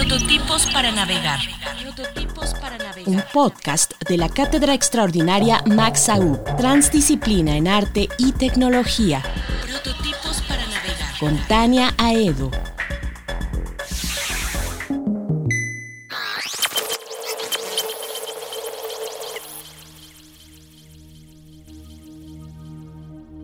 Prototipos para navegar. Un podcast de la Cátedra Extraordinaria Max Aub, Transdisciplina en Arte y Tecnología. Prototipos para navegar. Con Tania Aedo.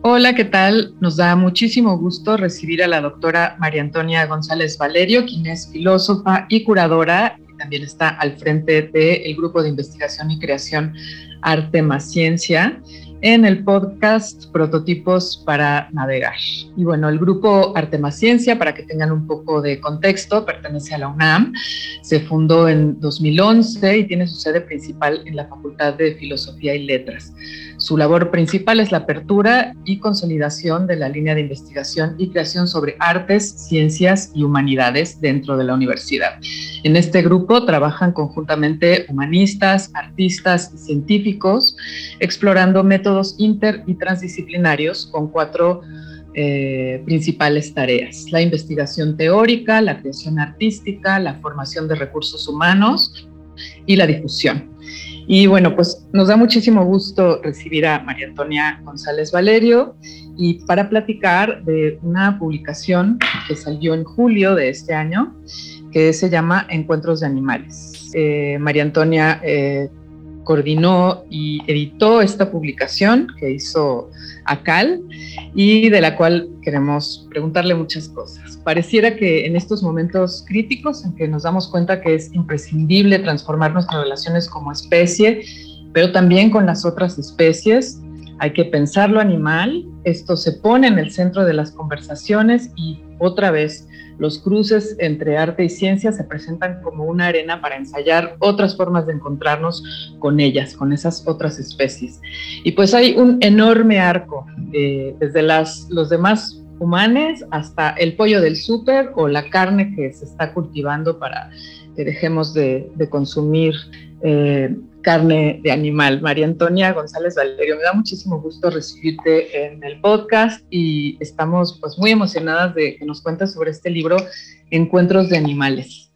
Hola, ¿qué tal? Nos da muchísimo gusto recibir a la doctora María Antonia González Valerio, quien es filósofa y curadora y también está al frente del grupo de investigación y creación Arte más Ciencia en el podcast Prototipos para Navegar. Y bueno, el grupo Arte más Ciencia, para que tengan un poco de contexto, pertenece a la UNAM. Se fundó en 2011 y tiene su sede principal en la Facultad de Filosofía y Letras. Su labor principal es la apertura y consolidación de la línea de investigación y creación sobre artes, ciencias y humanidades dentro de la universidad. En este grupo trabajan conjuntamente humanistas, artistas y científicos, explorando métodos inter y transdisciplinarios con cuatro eh, principales tareas. La investigación teórica, la creación artística, la formación de recursos humanos y la difusión. Y bueno, pues nos da muchísimo gusto recibir a María Antonia González Valerio y para platicar de una publicación que salió en julio de este año que se llama Encuentros de Animales. Eh, María Antonia eh, coordinó y editó esta publicación que hizo ACAL y de la cual queremos preguntarle muchas cosas. Pareciera que en estos momentos críticos en que nos damos cuenta que es imprescindible transformar nuestras relaciones como especie, pero también con las otras especies, hay que pensar lo animal, esto se pone en el centro de las conversaciones y otra vez los cruces entre arte y ciencia se presentan como una arena para ensayar otras formas de encontrarnos con ellas, con esas otras especies. Y pues hay un enorme arco, eh, desde las, los demás humanos hasta el pollo del súper o la carne que se está cultivando para que dejemos de, consumir eh, carne de animal. María Antonia González Valerio, me da muchísimo gusto recibirte en el podcast y estamos pues muy emocionadas de que nos cuentes sobre este libro, Encuentros de Animales.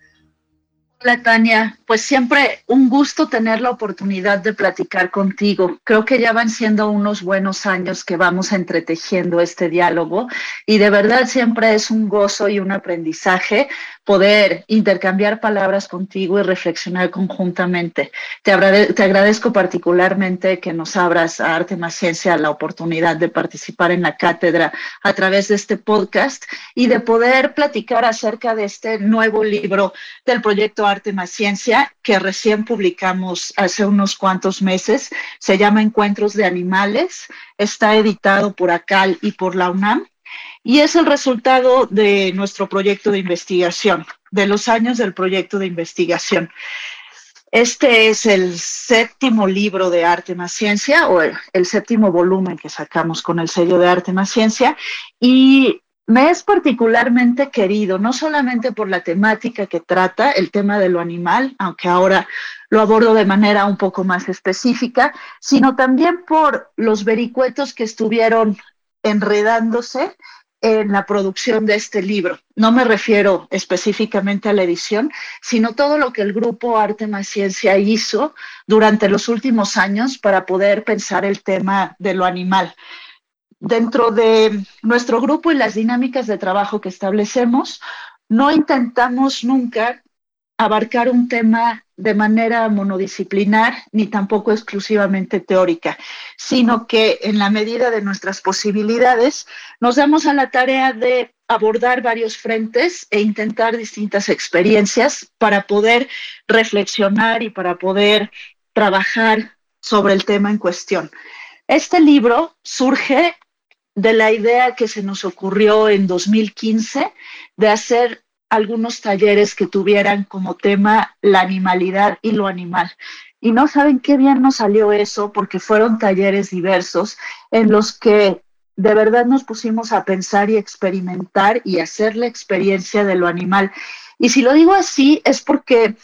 Hola Tania, pues siempre un gusto tener la oportunidad de platicar contigo. Creo que ya van siendo unos buenos años que vamos entretejiendo este diálogo y de verdad siempre es un gozo y un aprendizaje poder intercambiar palabras contigo y reflexionar conjuntamente. Te, agradezco particularmente que nos abras a Arte más Ciencia la oportunidad de participar en la cátedra a través de este podcast y de poder platicar acerca de este nuevo libro del proyecto Arte más Ciencia que recién publicamos hace unos cuantos meses. Se llama Encuentros de Animales. Está editado por ACAL y por la UNAM y es el resultado de nuestro proyecto de investigación, de los años del proyecto de investigación. Este es el séptimo libro de Arte más Ciencia o el, séptimo volumen que sacamos con el sello de Arte más Ciencia y me es particularmente querido, no solamente por la temática que trata, el tema de lo animal, aunque ahora lo abordo de manera un poco más específica, sino también por los vericuetos que estuvieron enredándose en la producción de este libro. No me refiero específicamente a la edición, sino todo lo que el grupo Arte más Ciencia hizo durante los últimos años para poder pensar el tema de lo animal. Dentro de nuestro grupo y las dinámicas de trabajo que establecemos, no intentamos nunca abarcar un tema de manera monodisciplinar ni tampoco exclusivamente teórica, sino que en la medida de nuestras posibilidades nos damos a la tarea de abordar varios frentes e intentar distintas experiencias para poder reflexionar y para poder trabajar sobre el tema en cuestión. Este libro surge de la idea que se nos ocurrió en 2015 de hacer algunos talleres que tuvieran como tema la animalidad y lo animal. Y no saben qué bien nos salió eso porque fueron talleres diversos en los que de verdad nos pusimos a pensar y experimentar y hacer la experiencia de lo animal. Y si lo digo así es porque,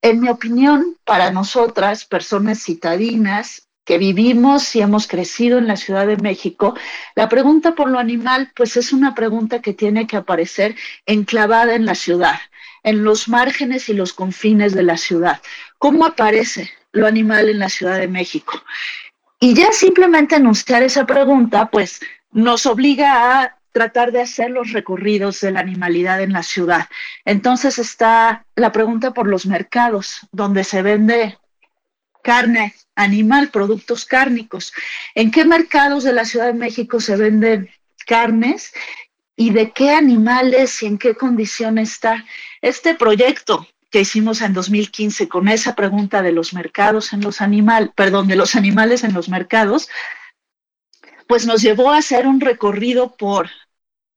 en mi opinión, para nosotras, personas citadinas, que vivimos y hemos crecido en la Ciudad de México, la pregunta por lo animal, pues es una pregunta que tiene que aparecer enclavada en la ciudad, en los márgenes y los confines de la ciudad. ¿Cómo aparece lo animal en la Ciudad de México? Y ya simplemente anunciar esa pregunta, pues nos obliga a tratar de hacer los recorridos de la animalidad en la ciudad. Entonces está la pregunta por los mercados, donde se vende carne animal, productos cárnicos. ¿En qué mercados de la Ciudad de México se venden carnes y de qué animales y en qué condición está este proyecto? que hicimos en 2015 con esa pregunta de los mercados en los animales, perdón, de los animales en los mercados, pues nos llevó a hacer un recorrido por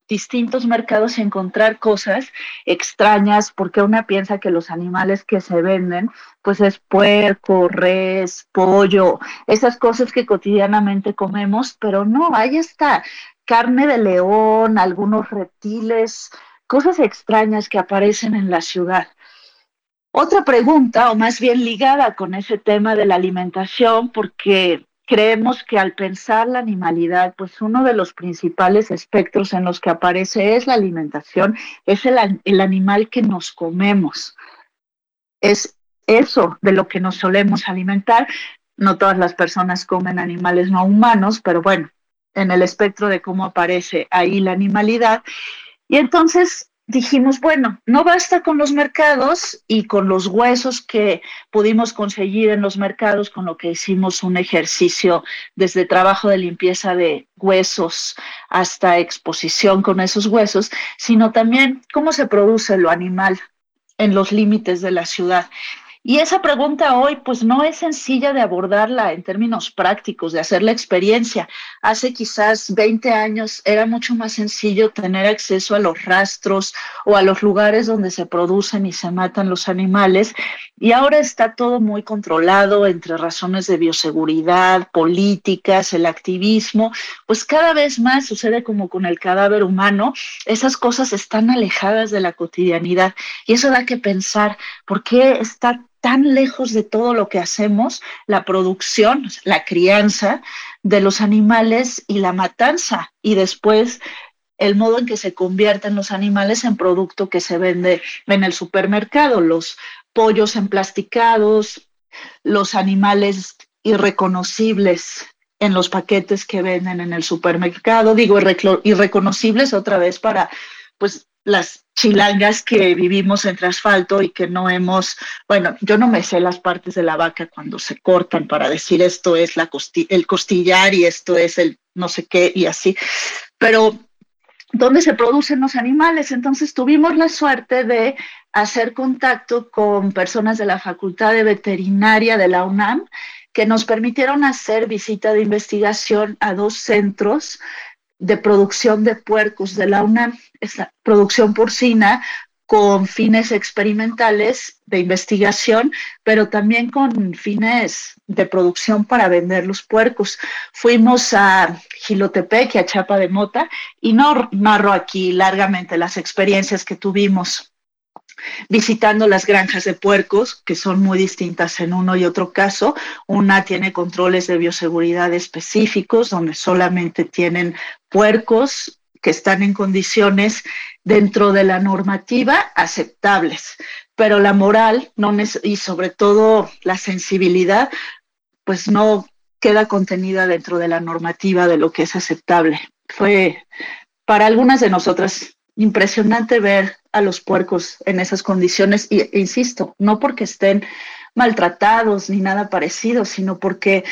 distintos mercados y encontrar cosas extrañas, porque una piensa que los animales que se venden, pues es puerco, res, pollo, esas cosas que cotidianamente comemos, pero no, ahí está carne de león, algunos reptiles, cosas extrañas que aparecen en la ciudad. Otra pregunta, o más bien ligada con ese tema de la alimentación, porque creemos que al pensar la animalidad, pues uno de los principales espectros en los que aparece es la alimentación, es el, el animal que nos comemos. Es eso de lo que nos solemos alimentar. No todas las personas comen animales no humanos, pero bueno, en el espectro de cómo aparece ahí la animalidad. Y entonces dijimos, bueno, no basta con los mercados y con los huesos que pudimos conseguir en los mercados, con lo que hicimos un ejercicio desde trabajo de limpieza de huesos hasta exposición con esos huesos, sino también cómo se produce lo animal en los límites de la ciudad. Y esa pregunta hoy, pues no es sencilla de abordarla en términos prácticos, de hacer la experiencia. Hace quizás 20 años era mucho más sencillo tener acceso a los rastros o a los lugares donde se producen y se matan los animales. Y ahora está todo muy controlado entre razones de bioseguridad, políticas, el activismo. Pues cada vez más sucede como con el cadáver humano, esas cosas están alejadas de la cotidianidad. Y eso da que pensar, ¿por qué está tan lejos de todo lo que hacemos, la producción, la crianza de los animales y la matanza y después el modo en que se convierten los animales en producto que se vende en el supermercado, los pollos emplasticados, los animales irreconocibles en los paquetes que venden en el supermercado, digo irreconocibles otra vez para pues las chilangas que vivimos entre asfalto y que no hemos, bueno, yo no me sé las partes de la vaca cuando se cortan para decir esto es la el costillar y esto es el no sé qué y así, pero ¿dónde se producen los animales? Entonces tuvimos la suerte de hacer contacto con personas de la Facultad de Veterinaria de la UNAM que nos permitieron hacer visita de investigación a dos centros de producción de puercos de la UNAM, esta producción porcina con fines experimentales de investigación, pero también con fines de producción para vender los puercos. Fuimos a Gilotepec y a Chapa de Mota y no narro aquí largamente las experiencias que tuvimos visitando las granjas de puercos, que son muy distintas en uno y otro caso. Una tiene controles de bioseguridad específicos, donde solamente tienen puercos que están en condiciones dentro de la normativa aceptables, pero la moral no y sobre todo la sensibilidad, pues no queda contenida dentro de la normativa de lo que es aceptable. Fue para algunas de nosotras impresionante ver a los puercos en esas condiciones, e insisto, no porque estén maltratados ni nada parecido, sino porque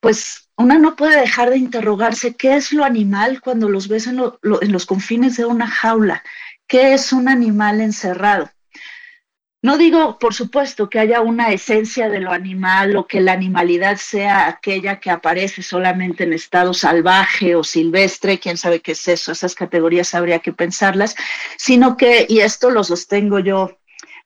pues una no puede dejar de interrogarse qué es lo animal cuando los ves en, en los confines de una jaula, qué es un animal encerrado. No digo, por supuesto, que haya una esencia de lo animal o que la animalidad sea aquella que aparece solamente en estado salvaje o silvestre, quién sabe qué es eso, esas categorías habría que pensarlas, sino que, y esto lo sostengo yo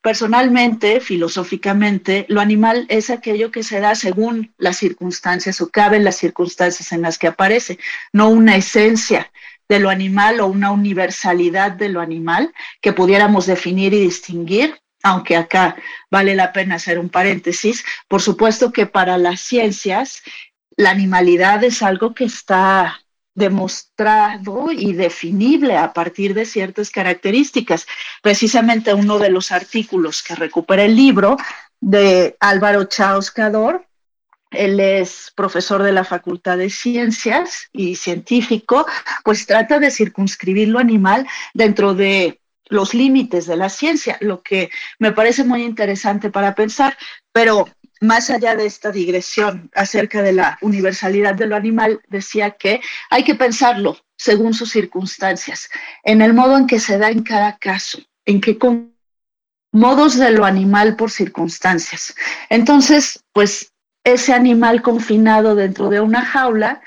personalmente, filosóficamente, lo animal es aquello que se da según las circunstancias o cabe en las circunstancias en las que aparece, no una esencia de lo animal o una universalidad de lo animal que pudiéramos definir y distinguir aunque acá vale la pena hacer un paréntesis, por supuesto que para las ciencias la animalidad es algo que está demostrado y definible a partir de ciertas características. Precisamente uno de los artículos que recupera el libro de Álvaro Chauscador, él es profesor de la Facultad de Ciencias y científico, pues trata de circunscribir lo animal dentro de los límites de la ciencia, lo que me parece muy interesante para pensar, pero más allá de esta digresión acerca de la universalidad de lo animal, decía que hay que pensarlo según sus circunstancias, en el modo en que se da en cada caso, en qué modos de lo animal por circunstancias. Entonces, pues ese animal confinado dentro de una jaula,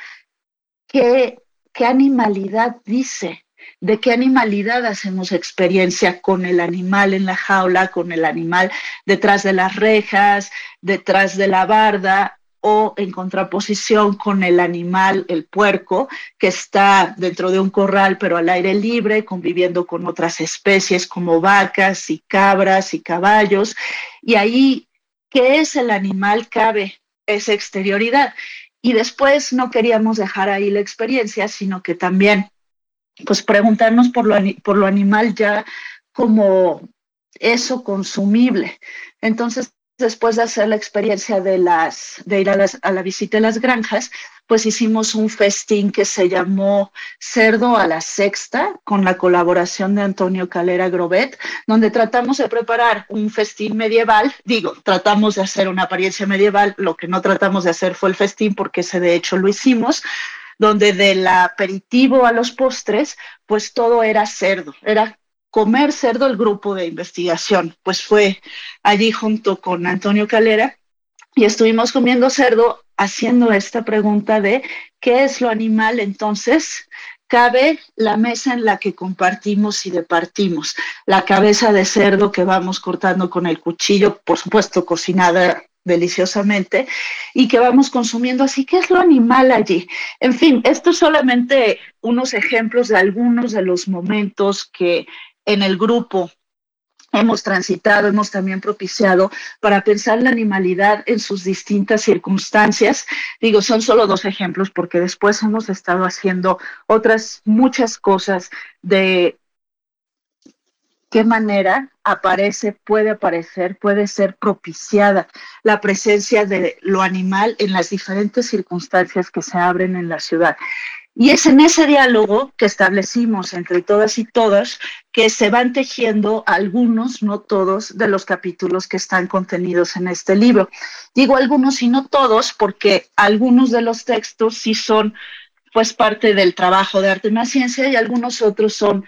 ¿qué, qué animalidad dice? De qué animalidad hacemos experiencia con el animal en la jaula, con el animal detrás de las rejas, detrás de la barda o en contraposición con el animal, el puerco, que está dentro de un corral pero al aire libre, conviviendo con otras especies como vacas y cabras y caballos. Y ahí, ¿qué es el animal? Cabe esa exterioridad. Y después no queríamos dejar ahí la experiencia, sino que también pues preguntarnos por lo, por lo animal ya como eso consumible. Entonces, después de hacer la experiencia de, las, de ir a, las, a la visita de las granjas, pues hicimos un festín que se llamó Cerdo a la Sexta, con la colaboración de Antonio Calera Grobet, donde tratamos de preparar un festín medieval. Digo, tratamos de hacer una apariencia medieval, lo que no tratamos de hacer fue el festín, porque ese de hecho lo hicimos, donde del aperitivo a los postres, pues todo era cerdo, era comer cerdo el grupo de investigación. Pues fue allí junto con Antonio Calera y estuvimos comiendo cerdo haciendo esta pregunta de qué es lo animal entonces cabe la mesa en la que compartimos y departimos. La cabeza de cerdo que vamos cortando con el cuchillo, por supuesto cocinada deliciosamente y que vamos consumiendo. Así que es lo animal allí. En fin, esto solamente unos ejemplos de algunos de los momentos que en el grupo hemos transitado, hemos también propiciado para pensar la animalidad en sus distintas circunstancias. Digo, son solo dos ejemplos porque después hemos estado haciendo otras muchas cosas de qué manera aparece, puede aparecer, puede ser propiciada la presencia de lo animal en las diferentes circunstancias que se abren en la ciudad. Y es en ese diálogo que establecimos entre todas y todas que se van tejiendo algunos, no todos, de los capítulos que están contenidos en este libro. Digo algunos y no todos porque algunos de los textos sí son pues parte del trabajo de arte en la ciencia y algunos otros son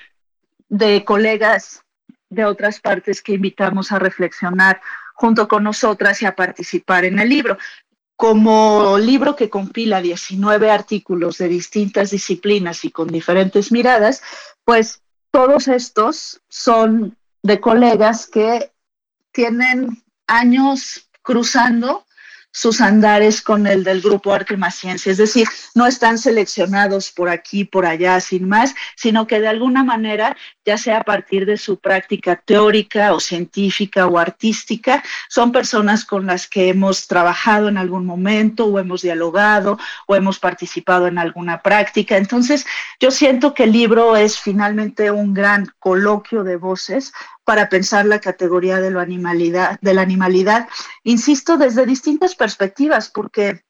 de colegas de otras partes que invitamos a reflexionar junto con nosotras y a participar en el libro. Como libro que compila 19 artículos de distintas disciplinas y con diferentes miradas, pues todos estos son de colegas que tienen años cruzando sus andares con el del grupo Arte más Ciencia, es decir, no están seleccionados por aquí, por allá, sin más, sino que de alguna manera, ya sea a partir de su práctica teórica o científica o artística, son personas con las que hemos trabajado en algún momento o hemos dialogado o hemos participado en alguna práctica. Entonces, yo siento que el libro es finalmente un gran coloquio de voces para pensar la categoría de, de la animalidad, insisto, desde distintas perspectivas, porque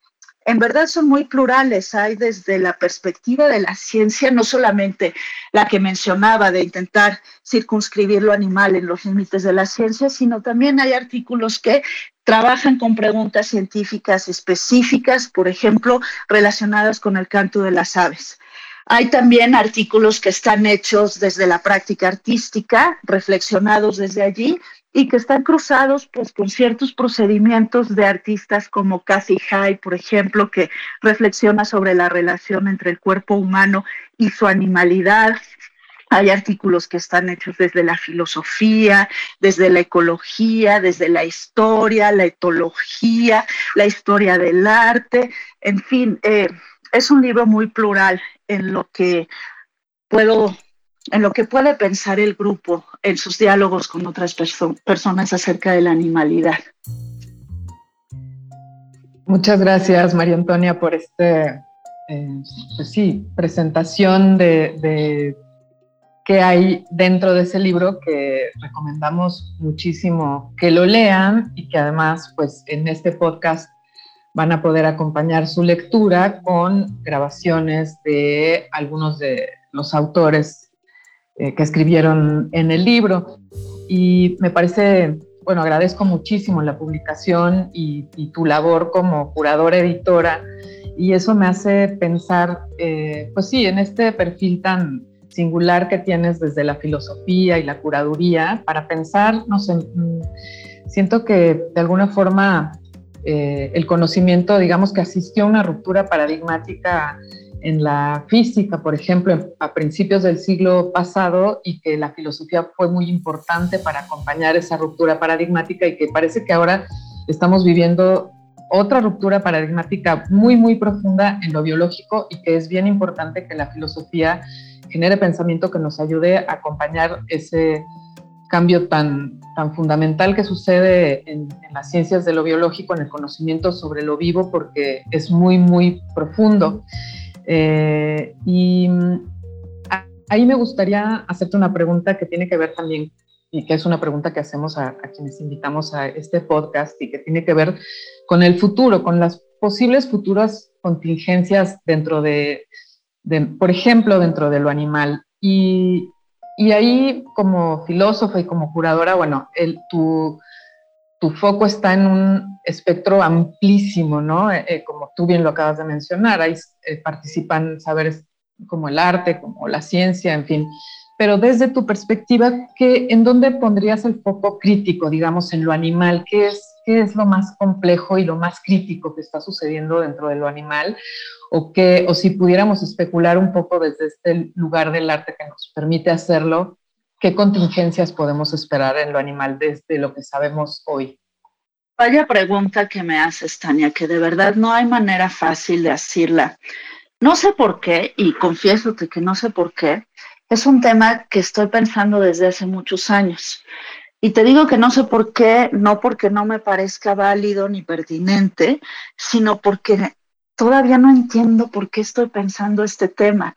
en verdad son muy plurales. Hay desde la perspectiva de la ciencia, no solamente la que mencionaba de intentar circunscribir lo animal en los límites de la ciencia, sino también hay artículos que trabajan con preguntas científicas específicas, por ejemplo, relacionadas con el canto de las aves. Hay también artículos que están hechos desde la práctica artística, reflexionados desde allí y que están cruzados pues, con ciertos procedimientos de artistas como Cathy Hay, por ejemplo, que reflexiona sobre la relación entre el cuerpo humano y su animalidad. Hay artículos que están hechos desde la filosofía, desde la ecología, desde la historia, la etología, la historia del arte, en fin, eh, es un libro muy plural en lo que puedo en lo que puede pensar el grupo en sus diálogos con otras personas acerca de la animalidad. Muchas gracias, María Antonia, por este, eh, pues sí, presentación de, de qué hay dentro de ese libro que recomendamos muchísimo que lo lean y que además, pues en este podcast van a poder acompañar su lectura con grabaciones de algunos de los autores eh, que escribieron en el libro. Y me parece, bueno, agradezco muchísimo la publicación y, tu labor como curadora editora. Y eso me hace pensar, eh, pues sí, en este perfil tan singular que tienes desde la filosofía y la curaduría para pensar, no sé, mm, siento que de alguna forma eh, el conocimiento, digamos que asistió a una ruptura paradigmática en la física, por ejemplo, a principios del siglo pasado y que la filosofía fue muy importante para acompañar esa ruptura paradigmática y que parece que ahora estamos viviendo otra ruptura paradigmática muy, muy profunda en lo biológico y que es bien importante que la filosofía genere pensamiento que nos ayude a acompañar ese cambio tan, tan fundamental que sucede en, las ciencias de lo biológico, en el conocimiento sobre lo vivo, porque es muy, muy profundo. Eh, y ahí me gustaría hacerte una pregunta que tiene que ver también, y que es una pregunta que hacemos a, quienes invitamos a este podcast, y que tiene que ver con el futuro, con las posibles futuras contingencias dentro de, de por ejemplo, dentro de lo animal. Y, y ahí, como filósofa y como curadora, bueno, tu, tu foco está en un espectro amplísimo, ¿no? Eh, eh, como tú bien lo acabas de mencionar, ahí eh, participan saberes como el arte, como la ciencia, en fin. Pero desde tu perspectiva, ¿qué, ¿en dónde pondrías el foco crítico, digamos, en lo animal? ¿Qué es, ¿Qué es lo más complejo y lo más crítico que está sucediendo dentro de lo animal? O, que, o si pudiéramos especular un poco desde este lugar del arte que nos permite hacerlo, ¿qué contingencias podemos esperar en lo animal desde lo que sabemos hoy? Vaya pregunta que me haces, Tania, que de verdad no hay manera fácil de decirla. No sé por qué, y confieso que no sé por qué, es un tema que estoy pensando desde hace muchos años. Y te digo que no sé por qué, no porque no me parezca válido ni pertinente, sino porque todavía no entiendo por qué estoy pensando este tema.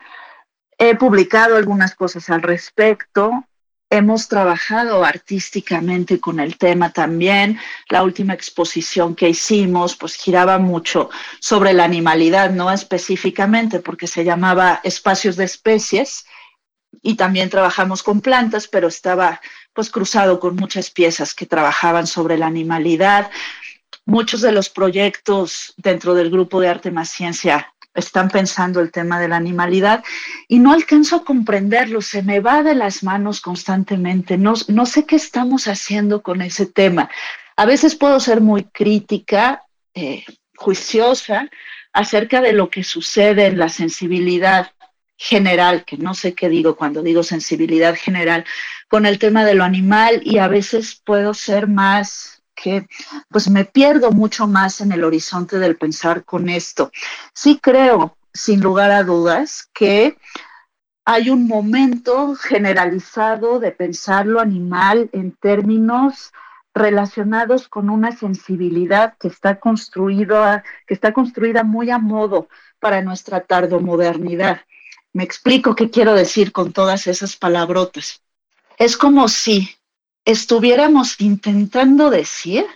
He publicado algunas cosas al respecto, hemos trabajado artísticamente con el tema también. La última exposición que hicimos pues giraba mucho sobre la animalidad, no específicamente porque se llamaba Espacios de especies y también trabajamos con plantas, pero estaba pues cruzado con muchas piezas que trabajaban sobre la animalidad. Muchos de los proyectos dentro del grupo de arte más ciencia están pensando el tema de la animalidad y no alcanzo a comprenderlo, se me va de las manos constantemente, no, no sé qué estamos haciendo con ese tema. A veces puedo ser muy crítica, eh, juiciosa acerca de lo que sucede en la sensibilidad general, que no sé qué digo cuando digo sensibilidad general, con el tema de lo animal y a veces puedo ser más pues me pierdo mucho más en el horizonte del pensar con esto. Sí creo, sin lugar a dudas, que hay un momento generalizado de pensar lo animal en términos relacionados con una sensibilidad que está que está construida muy a modo para nuestra tardomodernidad. Me explico qué quiero decir con todas esas palabrotas. Es como si estuviéramos intentando decir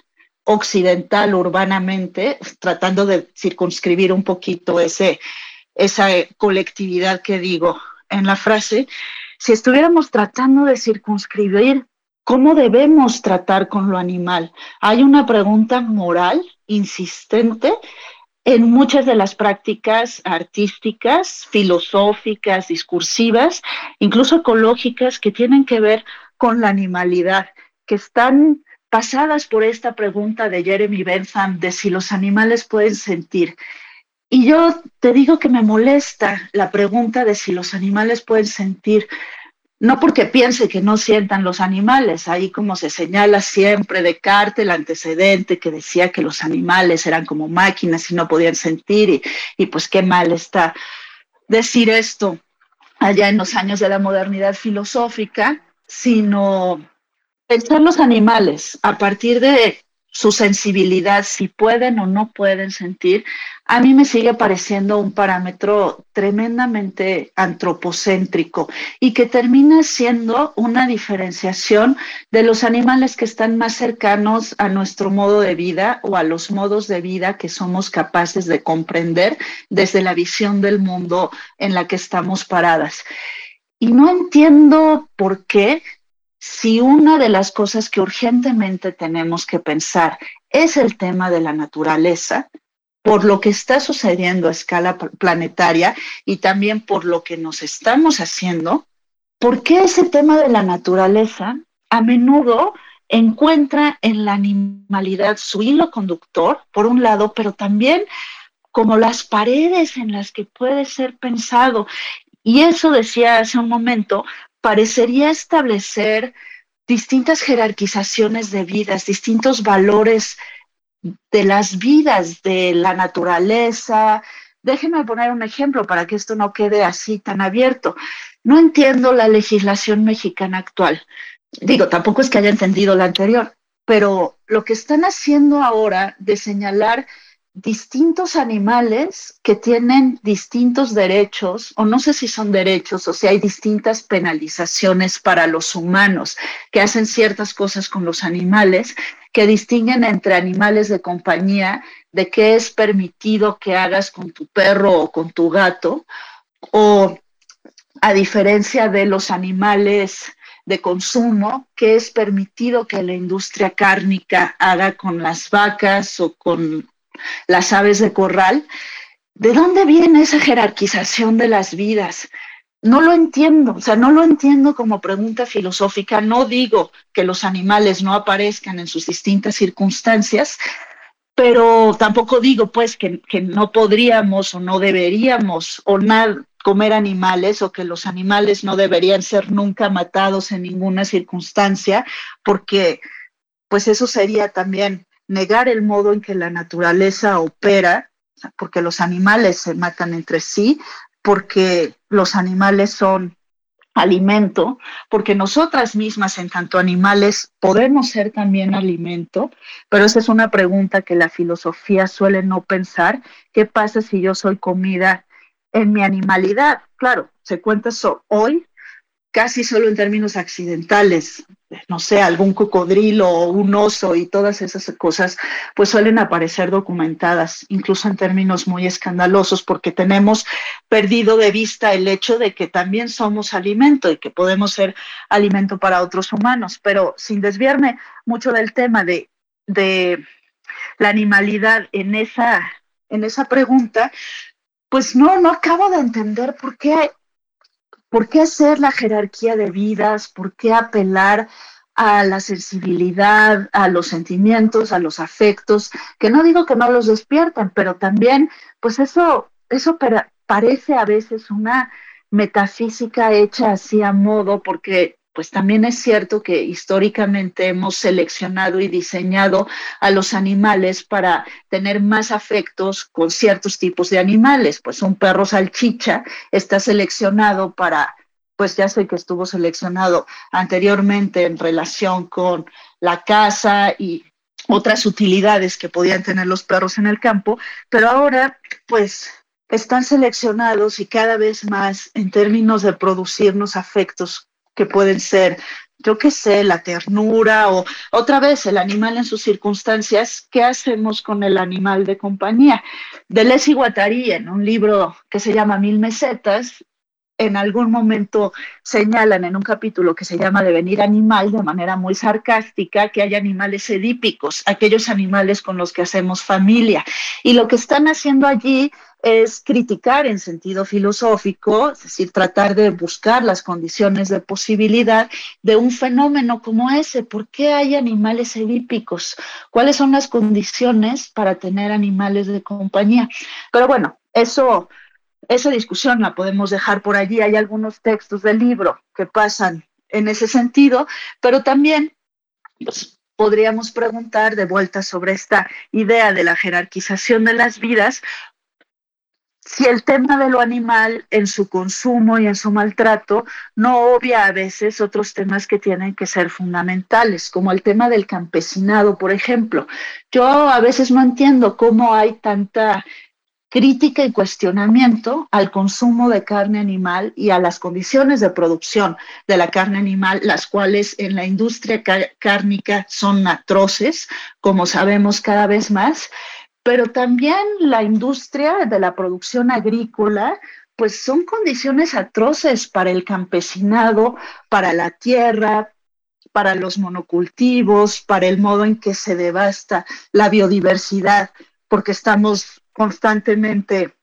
occidental urbanamente, tratando de circunscribir un poquito ese, esa colectividad que digo en la frase, si estuviéramos tratando de circunscribir cómo debemos tratar con lo animal, hay una pregunta moral insistente en muchas de las prácticas artísticas, filosóficas, discursivas, incluso ecológicas, que tienen que ver con la animalidad, que están pasadas por esta pregunta de Jeremy Bentham de si los animales pueden sentir. Y yo te digo que me molesta la pregunta de si los animales pueden sentir, no porque piense que no sientan los animales, ahí como se señala siempre Descartes, el antecedente que decía que los animales eran como máquinas y no podían sentir, y, y pues qué mal está decir esto allá en los años de la modernidad filosófica, sino pensar los animales a partir de su sensibilidad, si pueden o no pueden sentir, a mí me sigue pareciendo un parámetro tremendamente antropocéntrico y que termina siendo una diferenciación de los animales que están más cercanos a nuestro modo de vida o a los modos de vida que somos capaces de comprender desde la visión del mundo en la que estamos paradas. Y no entiendo por qué si una de las cosas que urgentemente tenemos que pensar es el tema de la naturaleza, por lo que está sucediendo a escala planetaria y también por lo que nos estamos haciendo, ¿por qué ese tema de la naturaleza a menudo encuentra en la animalidad su hilo conductor, por un lado, pero también como las paredes en las que puede ser pensado? Y eso decía hace un momento, parecería establecer distintas jerarquizaciones de vidas, distintos valores de las vidas, de la naturaleza. Déjenme poner un ejemplo para que esto no quede así tan abierto. No entiendo la legislación mexicana actual. Digo, tampoco es que haya entendido la anterior, pero lo que están haciendo ahora de señalar distintos animales que tienen distintos derechos, o no sé si son derechos o si hay distintas penalizaciones para los humanos que hacen ciertas cosas con los animales, que distinguen entre animales de compañía, de qué es permitido que hagas con tu perro o con tu gato, o a diferencia de los animales de consumo, qué es permitido que la industria cárnica haga con las vacas o con las aves de corral. ¿De dónde viene esa jerarquización de las vidas? No lo entiendo, o sea, no lo entiendo como pregunta filosófica. No digo que los animales no aparezcan en sus distintas circunstancias, pero tampoco digo pues que, no podríamos o no deberíamos o comer animales o que los animales no deberían ser nunca matados en ninguna circunstancia, porque pues eso sería también negar el modo en que la naturaleza opera, porque los animales se matan entre sí, porque los animales son alimento, porque nosotras mismas en tanto animales podemos ser también alimento, pero esa es una pregunta que la filosofía suele no pensar. ¿Qué pasa si yo soy comida en mi animalidad? Claro, se cuenta eso hoy casi solo en términos accidentales, no sé, algún cocodrilo o un oso y todas esas cosas, pues suelen aparecer documentadas, incluso en términos muy escandalosos, porque tenemos perdido de vista el hecho de que también somos alimento y que podemos ser alimento para otros humanos. Pero sin desviarme mucho del tema de, de la animalidad en esa, en esa pregunta, pues no, no acabo de entender por qué ¿Por qué hacer la jerarquía de vidas? ¿Por qué apelar a la sensibilidad, a los sentimientos, a los afectos? Que no digo que no los despierten, pero también, pues eso, eso parece a veces una metafísica hecha así a modo, porque pues también es cierto que históricamente hemos seleccionado y diseñado a los animales para tener más afectos con ciertos tipos de animales. Pues un perro salchicha está seleccionado para, pues ya sé que estuvo seleccionado anteriormente en relación con la caza y otras utilidades que podían tener los perros en el campo, pero ahora pues están seleccionados y cada vez más en términos de producirnos afectos que pueden ser, yo qué sé, la ternura o otra vez el animal en sus circunstancias, ¿qué hacemos con el animal de compañía? De Leslie Guattari, en un libro que se llama Mil Mesetas, en algún momento señalan en un capítulo que se llama Devenir animal de manera muy sarcástica que hay animales edípicos, aquellos animales con los que hacemos familia. Y lo que están haciendo allí es criticar en sentido filosófico, es decir, tratar de buscar las condiciones de posibilidad de un fenómeno como ese. ¿Por qué hay animales edípicos? ¿Cuáles son las condiciones para tener animales de compañía? Pero bueno, eso esa discusión la podemos dejar por allí. Hay algunos textos del libro que pasan en ese sentido, pero también pues, podríamos preguntar de vuelta sobre esta idea de la jerarquización de las vidas, si el tema de lo animal en su consumo y en su maltrato no obvia a veces otros temas que tienen que ser fundamentales, como el tema del campesinado, por ejemplo. Yo a veces no entiendo cómo hay tanta crítica y cuestionamiento al consumo de carne animal y a las condiciones de producción de la carne animal, las cuales en la industria cárnica son atroces, como sabemos cada vez más, pero también la industria de la producción agrícola, pues son condiciones atroces para el campesinado, para la tierra, para los monocultivos, para el modo en que se devasta la biodiversidad, porque estamos constantemente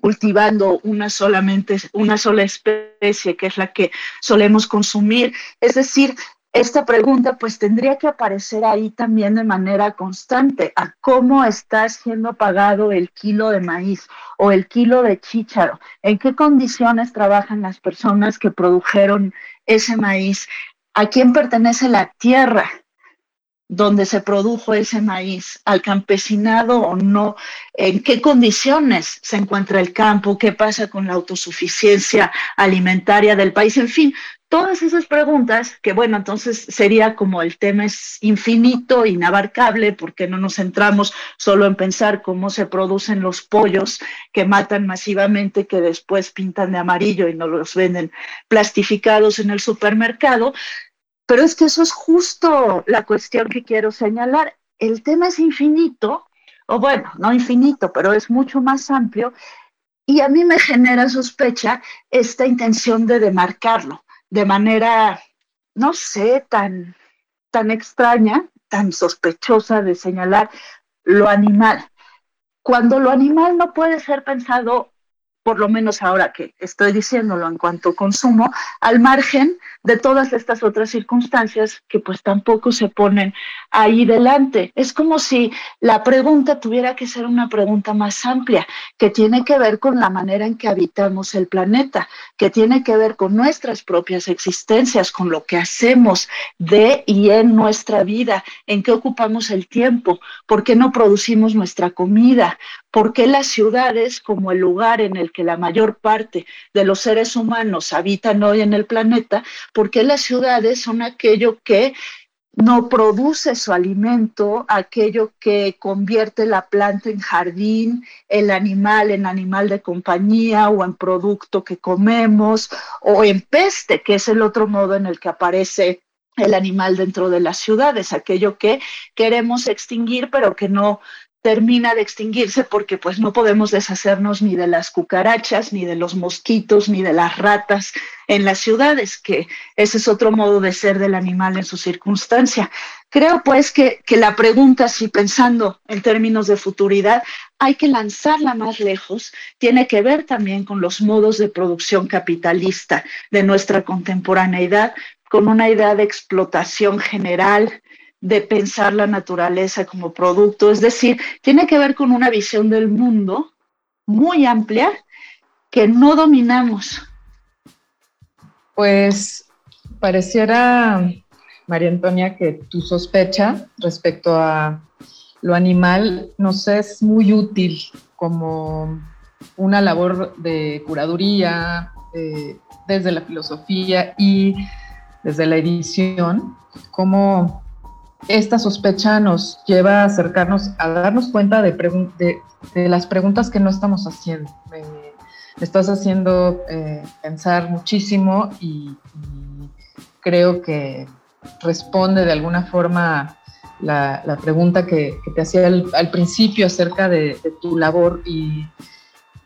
cultivando una solamente una sola especie que es la que solemos consumir. Es decir esta pregunta pues tendría que aparecer ahí también de manera constante a cómo está siendo pagado el kilo de maíz o el kilo de chícharo en qué condiciones trabajan las personas que produjeron ese maíz a quién pertenece la tierra donde se produjo ese maíz, al campesinado o no, en qué condiciones se encuentra el campo, qué pasa con la autosuficiencia alimentaria del país, en fin, todas esas preguntas que bueno, entonces sería como el tema es infinito, inabarcable, porque no nos centramos solo en pensar cómo se producen los pollos que matan masivamente, que después pintan de amarillo y no los venden plastificados en el supermercado, pero es que eso es justo la cuestión que quiero señalar. El tema es infinito, o bueno, no infinito, pero es mucho más amplio, y a mí me genera sospecha esta intención de demarcarlo de manera, no sé, tan, tan extraña, tan sospechosa de señalar lo animal. Cuando lo animal no puede ser pensado por lo menos ahora que estoy diciéndolo en cuanto consumo, al margen de todas estas otras circunstancias que pues tampoco se ponen ahí delante. Es como si la pregunta tuviera que ser una pregunta más amplia, que tiene que ver con la manera en que habitamos el planeta, que tiene que ver con nuestras propias existencias, con lo que hacemos de y en nuestra vida, en qué ocupamos el tiempo, por qué no producimos nuestra comida, por qué las ciudades como el lugar en el que la mayor parte de los seres humanos habitan hoy en el planeta, por qué las ciudades son aquello que no produce su alimento, aquello que convierte la planta en jardín, el animal en animal de compañía o en producto que comemos o en peste, que es el otro modo en el que aparece el animal dentro de las ciudades, aquello que queremos extinguir pero que no termina de extinguirse porque pues no podemos deshacernos ni de las cucarachas, ni de los mosquitos, ni de las ratas en las ciudades, que ese es otro modo de ser del animal en su circunstancia. Creo pues que, que la pregunta, si pensando en términos de futuridad, hay que lanzarla más lejos, tiene que ver también con los modos de producción capitalista de nuestra contemporaneidad, con una idea de explotación general, de pensar la naturaleza como producto, es decir, tiene que ver con una visión del mundo muy amplia que no dominamos. Pues pareciera, María Antonia, que tu sospecha respecto a lo animal nos es muy útil como una labor de curaduría desde la filosofía y desde la edición, como esta sospecha nos lleva a acercarnos, a darnos cuenta de, las preguntas que no estamos haciendo. Me, estás haciendo eh, pensar muchísimo y, creo que responde de alguna forma la, la pregunta que, te hacía al, principio acerca de, tu labor y,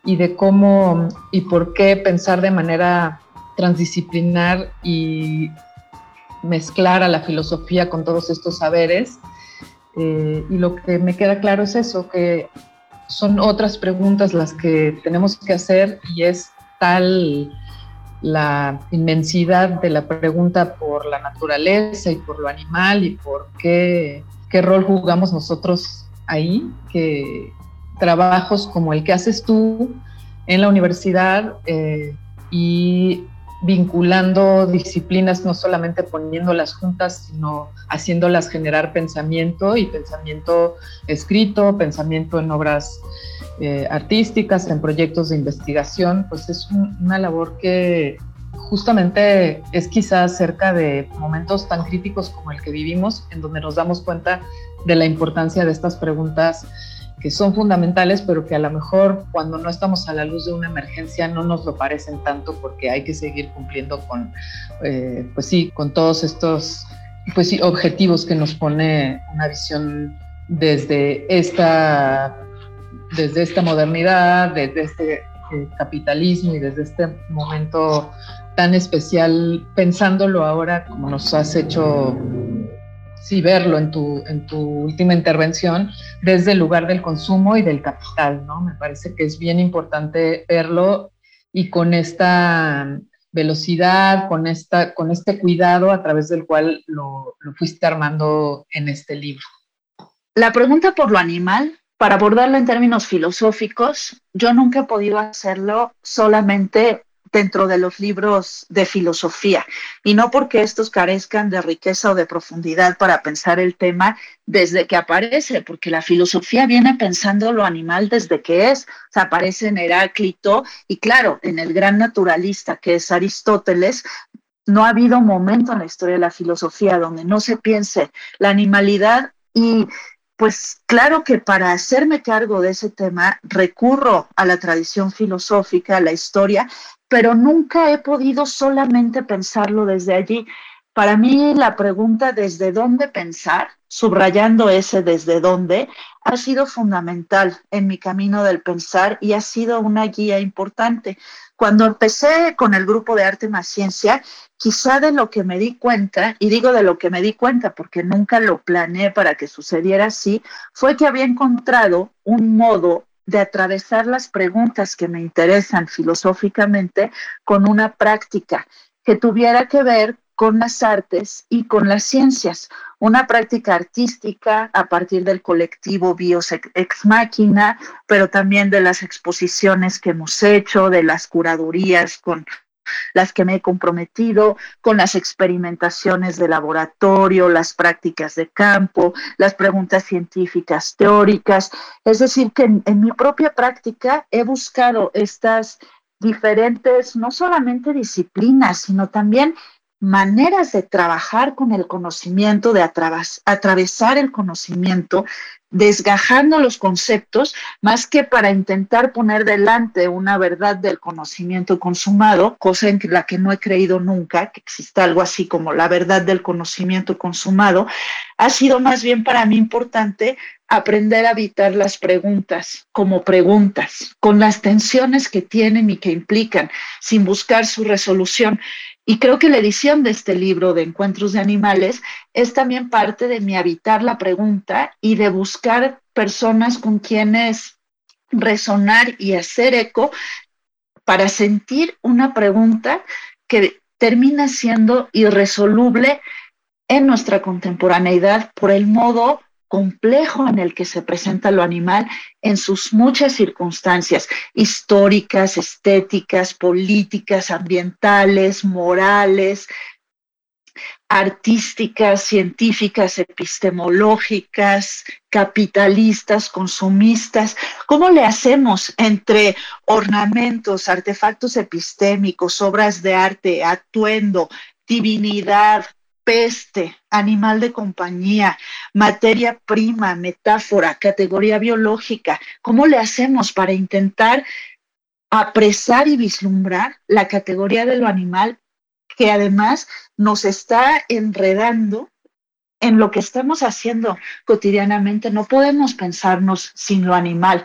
y de cómo y por qué pensar de manera transdisciplinar y mezclar a la filosofía con todos estos saberes. Eh, y lo que me queda claro es eso, que son otras preguntas las que tenemos que hacer y es tal la inmensidad de la pregunta por la naturaleza y por lo animal y por qué, qué rol jugamos nosotros ahí, que trabajos como el que haces tú en la universidad eh, y vinculando disciplinas, no solamente poniéndolas juntas, sino haciéndolas generar pensamiento y pensamiento escrito, pensamiento en obras eh, artísticas, en proyectos de investigación, pues es una labor que justamente es quizás cerca de momentos tan críticos como el que vivimos, en donde nos damos cuenta de la importancia de estas preguntas que son fundamentales, pero que a lo mejor cuando no estamos a la luz de una emergencia no nos lo parecen tanto porque hay que seguir cumpliendo con, eh, pues sí, con todos estos pues sí, objetivos que nos pone una visión desde esta, desde esta modernidad, desde este eh, capitalismo y desde este momento tan especial, pensándolo ahora como nos has hecho sí verlo en tu, en tu última intervención desde el lugar del consumo y del capital, ¿no? Me parece que es bien importante verlo y con esta velocidad, con, esta, con este cuidado a través del cual lo, fuiste armando en este libro. La pregunta por lo animal, para abordarlo en términos filosóficos, yo nunca he podido hacerlo solamente dentro de los libros de filosofía y no porque estos carezcan de riqueza o de profundidad para pensar el tema desde que aparece, porque la filosofía viene pensando lo animal desde que es, aparece en Heráclito y claro, en el gran naturalista que es Aristóteles, no ha habido momento en la historia de la filosofía donde no se piense la animalidad y pues claro que para hacerme cargo de ese tema recurro a la tradición filosófica, a la historia, pero nunca he podido solamente pensarlo desde allí. Para mí la pregunta desde dónde pensar, subrayando ese desde dónde, ha sido fundamental en mi camino del pensar y ha sido una guía importante. Cuando empecé con el grupo de arte más ciencia, quizá de lo que me di cuenta, y digo de lo que me di cuenta porque nunca lo planeé para que sucediera así, fue que había encontrado un modo de atravesar las preguntas que me interesan filosóficamente con una práctica que tuviera que ver con las artes y con las ciencias. Una práctica artística a partir del colectivo Bios Ex Máquina, pero también de las exposiciones que hemos hecho, de las curadurías con las que me he comprometido con las experimentaciones de laboratorio, las prácticas de campo, las preguntas científicas teóricas. Es decir, que en, mi propia práctica he buscado estas diferentes, no solamente disciplinas, sino también maneras de trabajar con el conocimiento, de atravesar el conocimiento, desgajando los conceptos, más que para intentar poner delante una verdad del conocimiento consumado, cosa en la que no he creído nunca, que exista algo así como la verdad del conocimiento consumado, ha sido más bien para mí importante aprender a evitar las preguntas como preguntas, con las tensiones que tienen y que implican, sin buscar su resolución. Y creo que la edición de este libro de Encuentros de Animales es también parte de mi habitar la pregunta y de buscar personas con quienes resonar y hacer eco para sentir una pregunta que termina siendo irresoluble en nuestra contemporaneidad por el modo complejo en el que se presenta lo animal en sus muchas circunstancias históricas, estéticas, políticas, ambientales, morales, artísticas, científicas, epistemológicas, capitalistas, consumistas. ¿Cómo le hacemos entre ornamentos, artefactos epistémicos, obras de arte, atuendo, divinidad, peste, animal de compañía, materia prima, metáfora, categoría biológica. ¿Cómo le hacemos para intentar apresar y vislumbrar la categoría de lo animal que además nos está enredando en lo que estamos haciendo cotidianamente? No podemos pensarnos sin lo animal.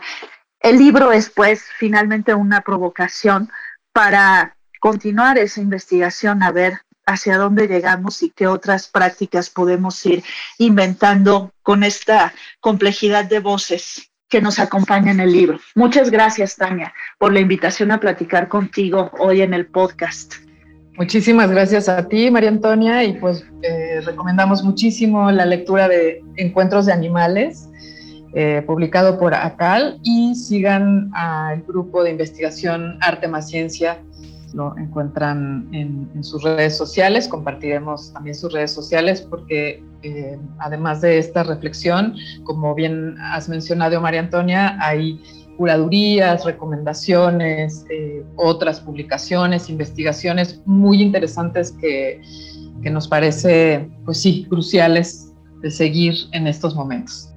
el libro es pues finalmente una provocación para continuar esa investigación, a ver hacia dónde llegamos y qué otras prácticas podemos ir inventando con esta complejidad de voces que nos acompaña en el libro. Muchas gracias, Tania, por la invitación a platicar contigo hoy en el podcast. Muchísimas gracias a ti, María Antonia, y pues eh, recomendamos muchísimo la lectura de Encuentros de Animales, eh, publicado por ACAL, y sigan al grupo de investigación Arte más Ciencia lo encuentran en, sus redes sociales, compartiremos también sus redes sociales porque eh, además de esta reflexión, como bien has mencionado María Antonia, hay curadurías, recomendaciones, eh, otras publicaciones, investigaciones muy interesantes que, que nos parece, pues sí, cruciales de seguir en estos momentos.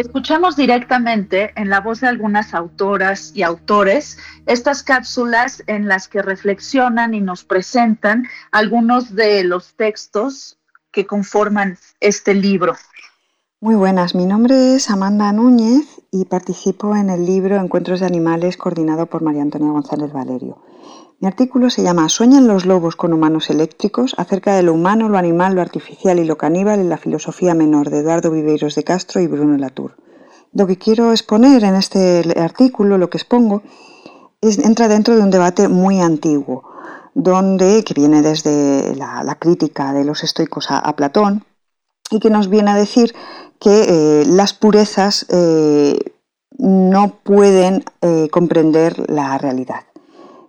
Escuchamos directamente en la voz de algunas autoras y autores estas cápsulas en las que reflexionan y nos presentan algunos de los textos que conforman este libro. Muy buenas, mi nombre es Amanda Núñez y participo en el libro Encuentros de Animales coordinado por María Antonia González Valerio. Mi artículo se llama ¿Sueñan los lobos con humanos eléctricos? acerca de lo humano, lo animal, lo artificial y lo caníbal en la filosofía menor de Eduardo Viveiros de Castro y Bruno Latour. Lo que quiero exponer en este artículo, lo que expongo, entra dentro de un debate muy antiguo, donde, que viene desde la, crítica de los estoicos a, Platón, y que nos viene a decir que eh, las purezas eh, no pueden eh, comprender la realidad.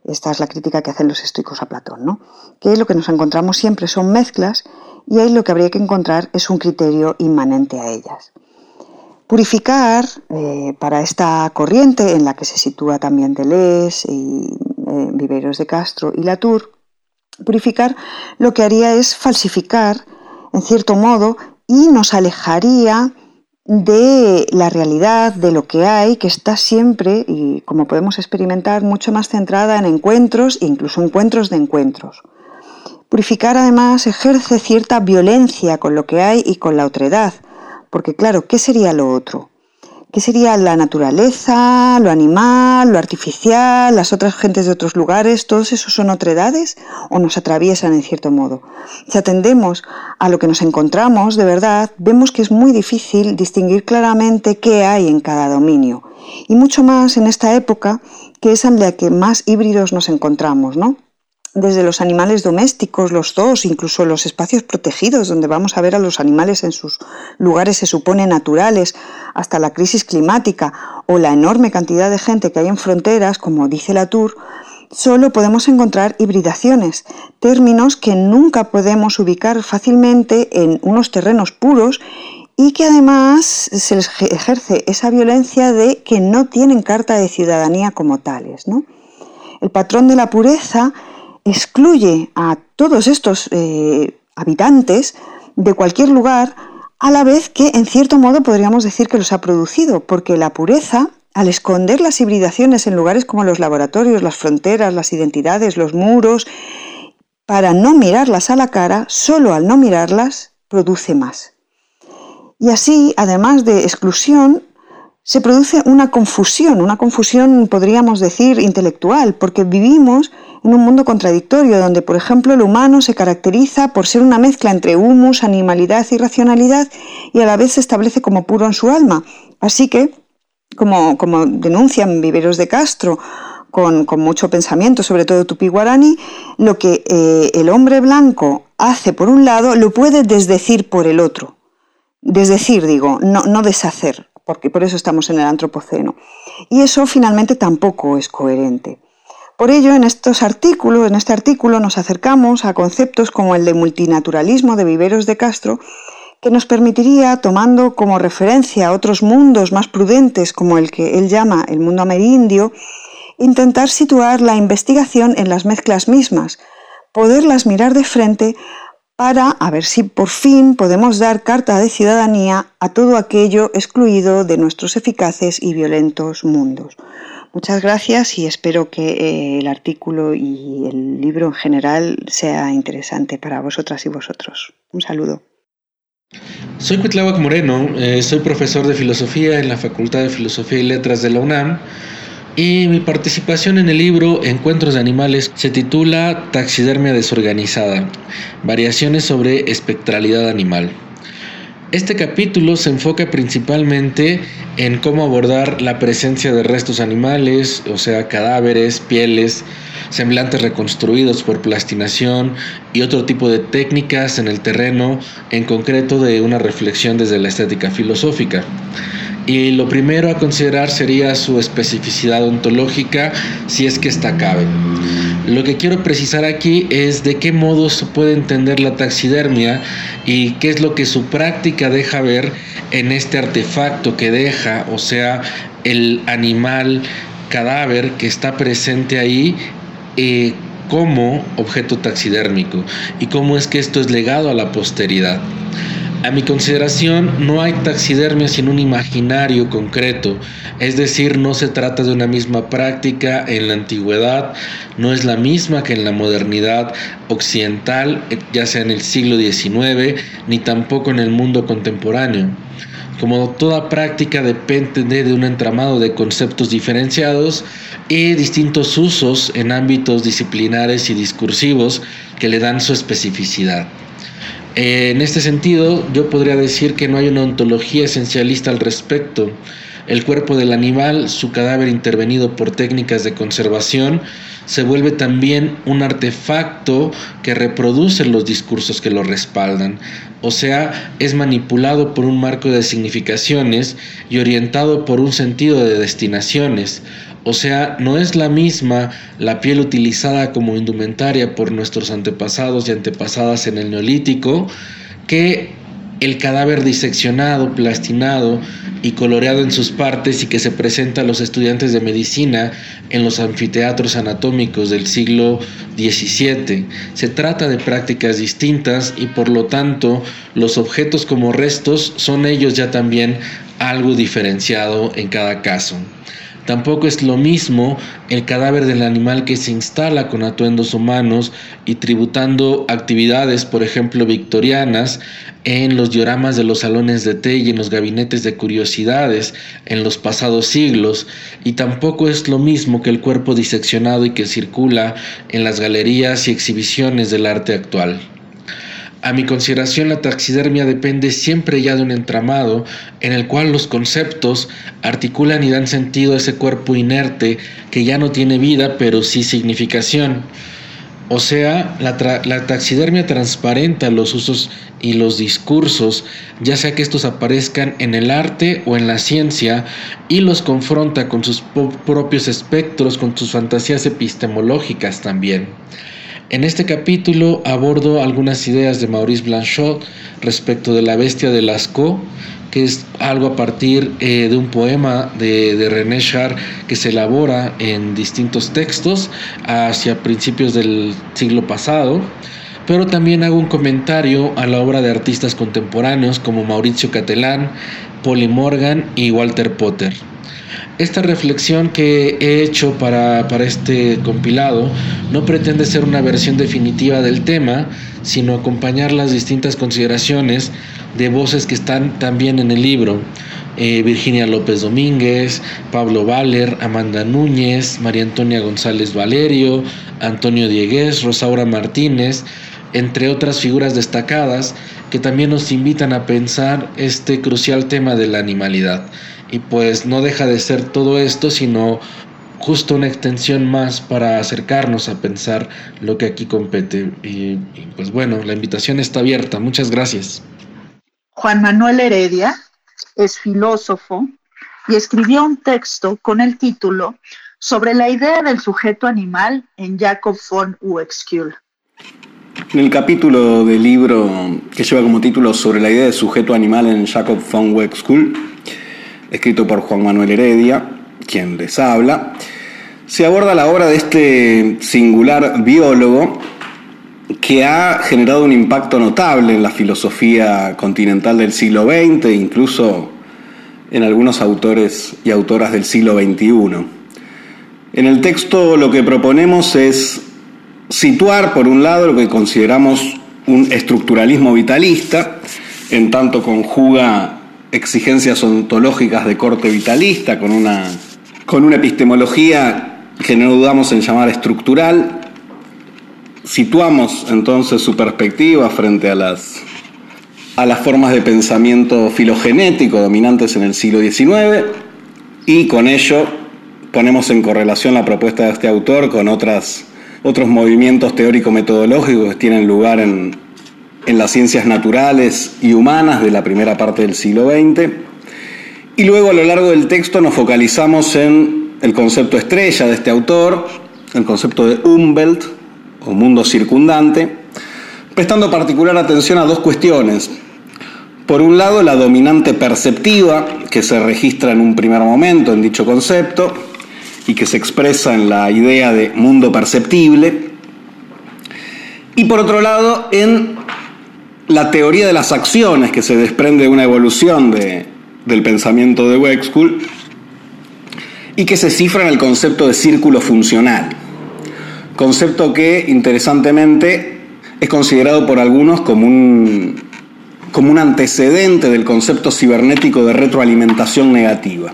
Esta es la crítica que hacen los estoicos a Platón, ¿no? Que lo que nos encontramos siempre son mezclas y ahí lo que habría que encontrar es un criterio inmanente a ellas. Purificar, eh, para esta corriente en la que se sitúa también Deleuze y eh, Viveros de Castro y Latour, purificar lo que haría es falsificar, en cierto modo, y nos alejaría de la realidad, de lo que hay, que está siempre, y como podemos experimentar, mucho más centrada en encuentros, incluso encuentros de encuentros. Purificar además ejerce cierta violencia con lo que hay y con la otredad, porque claro, ¿qué sería lo otro? ¿Qué sería la naturaleza, lo animal, lo artificial, las otras gentes de otros lugares? ¿Todos esos son otredades o nos atraviesan en cierto modo? Si atendemos a lo que nos encontramos de verdad, vemos que es muy difícil distinguir claramente qué hay en cada dominio. Y mucho más en esta época que es en la que más híbridos nos encontramos, ¿no? Desde los animales domésticos, los zoos, incluso los espacios protegidos, donde vamos a ver a los animales en sus lugares se supone naturales, hasta la crisis climática o la enorme cantidad de gente que hay en fronteras, como dice la Tour, solo podemos encontrar hibridaciones, términos que nunca podemos ubicar fácilmente en unos terrenos puros y que además se les ejerce esa violencia de que no tienen carta de ciudadanía como tales. ¿no? El patrón de la pureza excluye a todos estos eh, habitantes de cualquier lugar, a la vez que en cierto modo podríamos decir que los ha producido, porque la pureza, al esconder las hibridaciones en lugares como los laboratorios, las fronteras, las identidades, los muros, para no mirarlas a la cara, solo al no mirarlas produce más. Y así, además de exclusión, se produce una confusión, una confusión podríamos decir intelectual, porque vivimos en un mundo contradictorio, donde, por ejemplo, el humano se caracteriza por ser una mezcla entre humus, animalidad y racionalidad, y a la vez se establece como puro en su alma. Así que, como, como denuncian Viveros de Castro, con, mucho pensamiento, sobre todo Tupi Guarani, lo que eh, el hombre blanco hace por un lado, lo puede desdecir por el otro. Desdecir, digo, no, no deshacer, porque por eso estamos en el antropoceno. Y eso finalmente tampoco es coherente. Por ello, en estos artículos, en este artículo nos acercamos a conceptos como el de multinaturalismo de Viveros de Castro, que nos permitiría, tomando como referencia otros mundos más prudentes como el que él llama el mundo amerindio, intentar situar la investigación en las mezclas mismas, poderlas mirar de frente para ver si por fin podemos dar carta de ciudadanía a todo aquello excluido de nuestros eficaces y violentos mundos. Muchas gracias y espero que eh, el artículo y el libro en general sea interesante para vosotras y vosotros. Un saludo. Soy Cuitláhuac Moreno, eh, soy profesor de filosofía en la Facultad de Filosofía y Letras de la UNAM y mi participación en el libro Encuentros de Animales se titula Taxidermia desorganizada, variaciones sobre espectralidad animal. Este capítulo se enfoca principalmente en cómo abordar la presencia de restos animales, o sea, cadáveres, pieles, semblantes reconstruidos por plastinación y otro tipo de técnicas en el terreno, en concreto de una reflexión desde la estética filosófica. Y lo primero a considerar sería su especificidad ontológica, si es que esta cabe. Lo que quiero precisar aquí es de qué modo se puede entender la taxidermia y qué es lo que su práctica deja ver en este artefacto que deja, o sea, el animal cadáver que está presente ahí eh, como objeto taxidérmico y cómo es que esto es legado a la posteridad. A mi consideración, no hay taxidermia sin un imaginario concreto, es decir, no se trata de una misma práctica en la antigüedad, no es la misma que en la modernidad occidental, ya sea en el siglo XIX, ni tampoco en el mundo contemporáneo. Como toda práctica depende de un entramado de conceptos diferenciados y distintos usos en ámbitos disciplinares y discursivos que le dan su especificidad. En este sentido, yo podría decir que no hay una ontología esencialista al respecto. El cuerpo del animal, su cadáver intervenido por técnicas de conservación, se vuelve también un artefacto que reproduce los discursos que lo respaldan, o sea, es manipulado por un marco de significaciones y orientado por un sentido de destinaciones, o sea, no es la misma la piel utilizada como indumentaria por nuestros antepasados y antepasadas en el neolítico que el cadáver diseccionado, plastinado y coloreado en sus partes y que se presenta a los estudiantes de medicina en los anfiteatros anatómicos del siglo XVII. Se trata de prácticas distintas y por lo tanto los objetos como restos son ellos ya también algo diferenciado en cada caso. Tampoco es lo mismo el cadáver del animal que se instala con atuendos humanos y tributando actividades, por ejemplo, victorianas, en los dioramas de los salones de té y en los gabinetes de curiosidades en los pasados siglos, y tampoco es lo mismo que el cuerpo diseccionado y que circula en las galerías y exhibiciones del arte actual. A mi consideración, la taxidermia depende siempre ya de un entramado en el cual los conceptos articulan y dan sentido a ese cuerpo inerte que ya no tiene vida, pero sí significación. O sea, la, taxidermia transparenta los usos y los discursos, ya sea que estos aparezcan en el arte o en la ciencia, y los confronta con sus propios espectros, con sus fantasías epistemológicas también. En este capítulo abordo algunas ideas de Maurice Blanchot respecto de la bestia de Lascaux, que es algo a partir eh, de un poema de, René Char que se elabora en distintos textos hacia principios del siglo pasado. Pero también hago un comentario a la obra de artistas contemporáneos como Mauricio Catelán, Polly Morgan y Walter Potter. Esta reflexión que he hecho para, este compilado no pretende ser una versión definitiva del tema, sino acompañar las distintas consideraciones de voces que están también en el libro. Eh, Virginia López Domínguez, Pablo Valer, Amanda Núñez, María Antonia González Valerio, Antonio Dieguez, Rosaura Martínez, entre otras figuras destacadas que también nos invitan a pensar este crucial tema de la animalidad. Y pues no deja de ser todo esto, sino justo una extensión más para acercarnos a pensar lo que aquí compete. Y, pues bueno, la invitación está abierta. Muchas gracias. Juan Manuel Heredia es filósofo y escribió un texto con el título sobre la idea del sujeto animal en Jacob von Uexküll. En el capítulo del libro que lleva como título sobre la idea del sujeto animal en Jacob von Uexküll, escrito por Juan Manuel Heredia, quien les habla, se aborda la obra de este singular biólogo que ha generado un impacto notable en la filosofía continental del siglo XX incluso en algunos autores y autoras del siglo XXI. En el texto lo que proponemos es situar, por un lado, lo que consideramos un estructuralismo vitalista, en tanto conjuga exigencias ontológicas de corte vitalista con una, con una epistemología que no dudamos en llamar estructural. Situamos entonces su perspectiva frente a las, a las formas de pensamiento filogenético dominantes en el siglo XIX y con ello ponemos en correlación la propuesta de este autor con otras, otros movimientos teórico-metodológicos tienen lugar en, en las ciencias naturales y humanas de la primera parte del siglo XX. Y luego a lo largo del texto nos focalizamos en el concepto estrella de este autor, el concepto de Umwelt o mundo circundante, prestando particular atención a dos cuestiones. Por un lado, la dominante perceptiva que se registra en un primer momento en dicho concepto y que se expresa en la idea de mundo perceptible. Y por otro lado, en la teoría de las acciones que se desprende de una evolución del pensamiento de Wexkull y que se cifra en el concepto de círculo funcional, concepto que interesantemente es considerado por algunos como un, como un antecedente del concepto cibernético de retroalimentación negativa.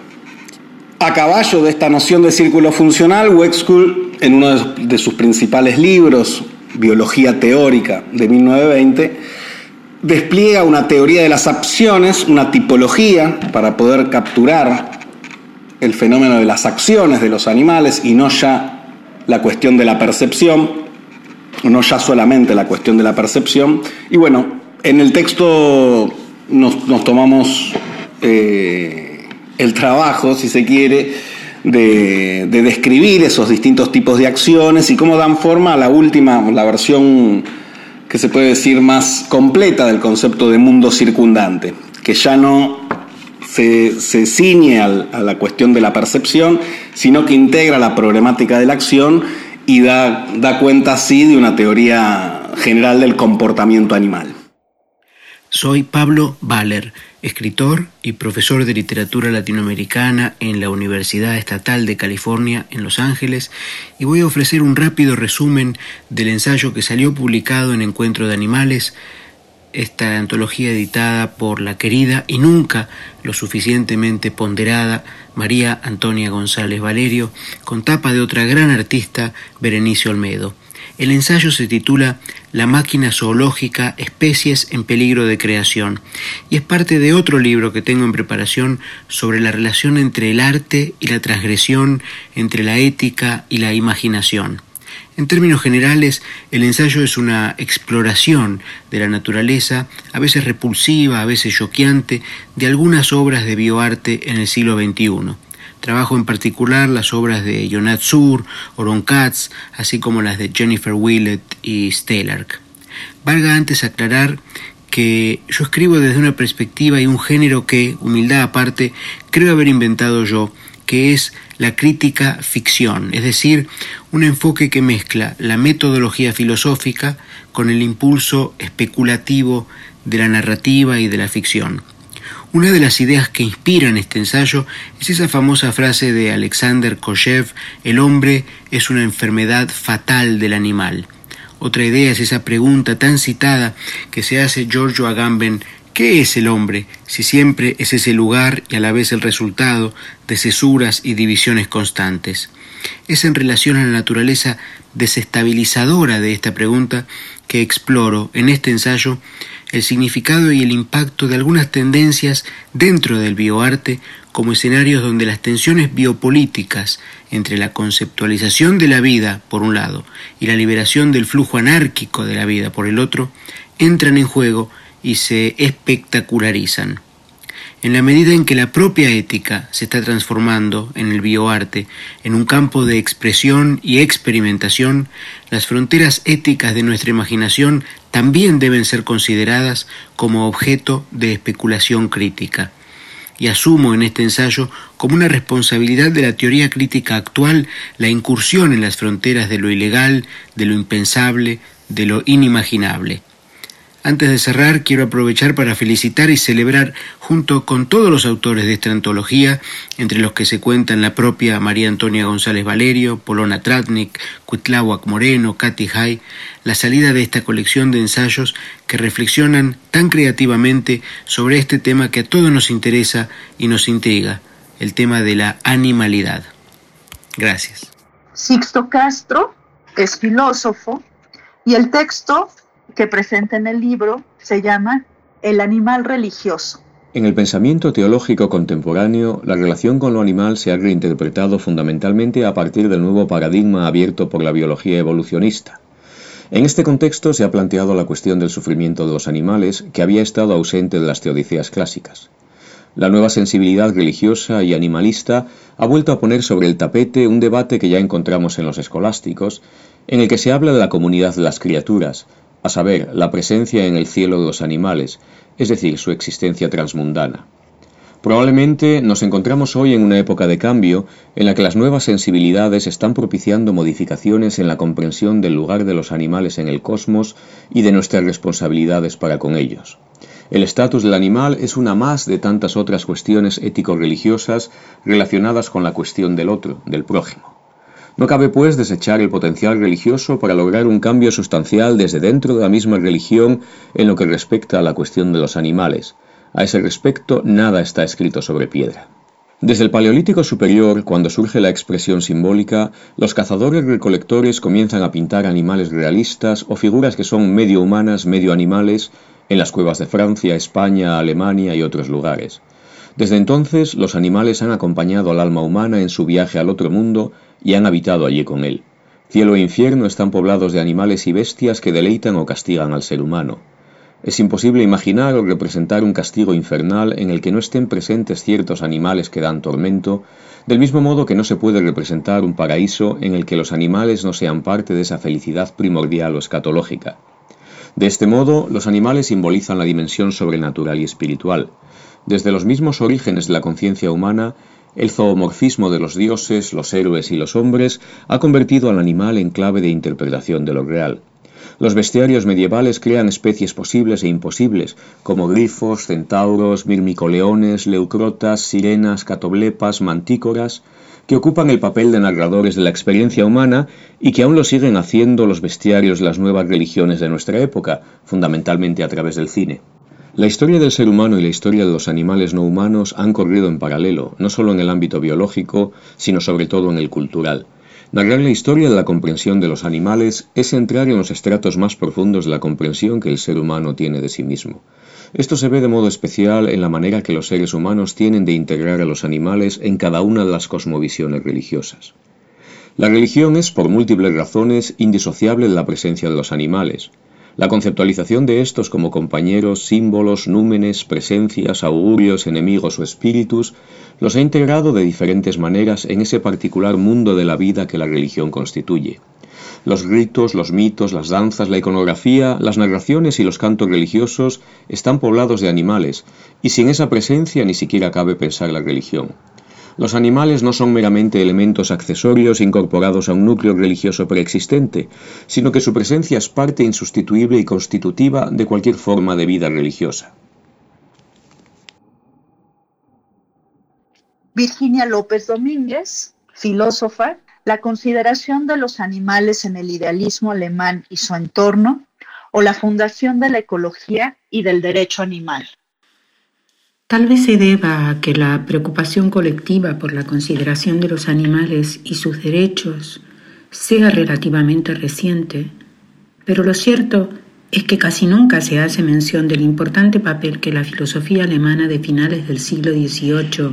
A caballo de esta noción de círculo funcional, Wexkull, en uno de sus principales libros, Biología Teórica, de 1920, despliega una teoría de las acciones, una tipología para poder capturar el fenómeno de las acciones de los animales y no ya la cuestión de la percepción, no ya solamente la cuestión de la percepción. Y bueno, en el texto nos, tomamos eh, el trabajo, si se quiere, de, de describir esos distintos tipos de acciones y cómo dan forma a la última, la versión que se puede decir más completa del concepto de mundo circundante, que ya no se, ciñe a la cuestión de la percepción, sino que integra la problemática de la acción y da, da cuenta así de una teoría general del comportamiento animal. Soy Pablo Baller, escritor y profesor de literatura latinoamericana en la Universidad Estatal de California en Los Ángeles y voy a ofrecer un rápido resumen del ensayo que salió publicado en Encuentro de Animales, esta antología editada por la querida y nunca lo suficientemente ponderada María Antonia González Valerio, con tapa de otra gran artista, Berenice Olmedo. El ensayo se titula La máquina zoológica, especies en peligro de creación, y es parte de otro libro que tengo en preparación sobre la relación entre el arte y la transgresión, entre la ética y la imaginación. En términos generales, el ensayo es una exploración de la naturaleza, a veces repulsiva, a veces choqueante, de algunas obras de bioarte en el siglo XXI. Trabajo en particular las obras de Jonat Sur, Oron Katz, así como las de Jennifer Willett y Stellark. Valga antes aclarar que yo escribo desde una perspectiva y un género que, humildad aparte, creo haber inventado yo, que es la crítica ficción, es decir, un enfoque que mezcla la metodología filosófica con el impulso especulativo de la narrativa y de la ficción. Una de las ideas que inspiran este ensayo es esa famosa frase de Alexander Koshev, el hombre es una enfermedad fatal del animal. Otra idea es esa pregunta tan citada que se hace Giorgio Agamben, ¿qué es el hombre si siempre es ese lugar y a la vez el resultado de cesuras y divisiones constantes? Es en relación a la naturaleza desestabilizadora de esta pregunta que exploro en este ensayo el significado y el impacto de algunas tendencias dentro del bioarte como escenarios donde las tensiones biopolíticas entre la conceptualización de la vida, por un lado, y la liberación del flujo anárquico de la vida, por el otro, entran en juego y se espectacularizan. En la medida en que la propia ética se está transformando en el bioarte en un campo de expresión y experimentación, las fronteras éticas de nuestra imaginación también deben ser consideradas como objeto de especulación crítica. Y asumo en este ensayo como una responsabilidad de la teoría crítica actual la incursión en las fronteras de lo ilegal, de lo impensable, de lo inimaginable. Antes de cerrar, quiero aprovechar para felicitar y celebrar junto con todos los autores de esta antología, entre los que se cuentan la propia María Antonia González Valerio, Polona Tratnik, Cuitláhuac Moreno, Katy Hay, la salida de esta colección de ensayos que reflexionan tan creativamente sobre este tema que a todos nos interesa y nos intriga, el tema de la animalidad. Gracias. Sixto Castro es filósofo y el texto que presenta en el libro se llama El animal religioso. En el pensamiento teológico contemporáneo, la relación con lo animal se ha reinterpretado fundamentalmente a partir del nuevo paradigma abierto por la biología evolucionista. En este contexto se ha planteado la cuestión del sufrimiento de los animales, que había estado ausente de las teodiceas clásicas. La nueva sensibilidad religiosa y animalista ha vuelto a poner sobre el tapete un debate que ya encontramos en los escolásticos, en el que se habla de la comunidad de las criaturas, a saber, la presencia en el cielo de los animales, es decir, su existencia transmundana. Probablemente nos encontramos hoy en una época de cambio en la que las nuevas sensibilidades están propiciando modificaciones en la comprensión del lugar de los animales en el cosmos y de nuestras responsabilidades para con ellos. El estatus del animal es una más de tantas otras cuestiones ético-religiosas relacionadas con la cuestión del otro, del prójimo. No cabe, pues, desechar el potencial religioso para lograr un cambio sustancial desde dentro de la misma religión en lo que respecta a la cuestión de los animales. A ese respecto, nada está escrito sobre piedra. Desde el Paleolítico Superior, cuando surge la expresión simbólica, los cazadores recolectores comienzan a pintar animales realistas o figuras que son medio humanas, medio animales, en las cuevas de Francia, España, Alemania y otros lugares. Desde entonces, los animales han acompañado al alma humana en su viaje al otro mundo y han habitado allí con él. Cielo e infierno están poblados de animales y bestias que deleitan o castigan al ser humano. Es imposible imaginar o representar un castigo infernal en el que no estén presentes ciertos animales que dan tormento, del mismo modo que no se puede representar un paraíso en el que los animales no sean parte de esa felicidad primordial o escatológica. De este modo, los animales simbolizan la dimensión sobrenatural y espiritual. Desde los mismos orígenes de la conciencia humana, el zoomorfismo de los dioses, los héroes y los hombres ha convertido al animal en clave de interpretación de lo real. Los bestiarios medievales crean especies posibles e imposibles, como grifos, centauros, mirmicoleones, leucrotas, sirenas, catoblepas, mantícoras, que ocupan el papel de narradores de la experiencia humana y que aún lo siguen haciendo los bestiarios de las nuevas religiones de nuestra época, fundamentalmente a través del cine. La historia del ser humano y la historia de los animales no humanos han corrido en paralelo, no solo en el ámbito biológico, sino sobre todo en el cultural. Narrar la historia de la comprensión de los animales es entrar en los estratos más profundos de la comprensión que el ser humano tiene de sí mismo. Esto se ve de modo especial en la manera que los seres humanos tienen de integrar a los animales en cada una de las cosmovisiones religiosas. La religión es, por múltiples razones, indisociable de la presencia de los animales. La conceptualización de estos como compañeros, símbolos, númenes, presencias, augurios, enemigos o espíritus los ha integrado de diferentes maneras en ese particular mundo de la vida que la religión constituye. Los ritos, los mitos, las danzas, la iconografía, las narraciones y los cantos religiosos están poblados de animales, y sin esa presencia ni siquiera cabe pensar la religión. Los animales no son meramente elementos accesorios incorporados a un núcleo religioso preexistente, sino que su presencia es parte insustituible y constitutiva de cualquier forma de vida religiosa. Virginia López Domínguez, filósofa, la consideración de los animales en el idealismo alemán y su entorno, o la fundación de la ecología y del derecho animal. Tal vez se deba a que la preocupación colectiva por la consideración de los animales y sus derechos sea relativamente reciente, pero lo cierto es que casi nunca se hace mención del importante papel que la filosofía alemana de finales del siglo XVIII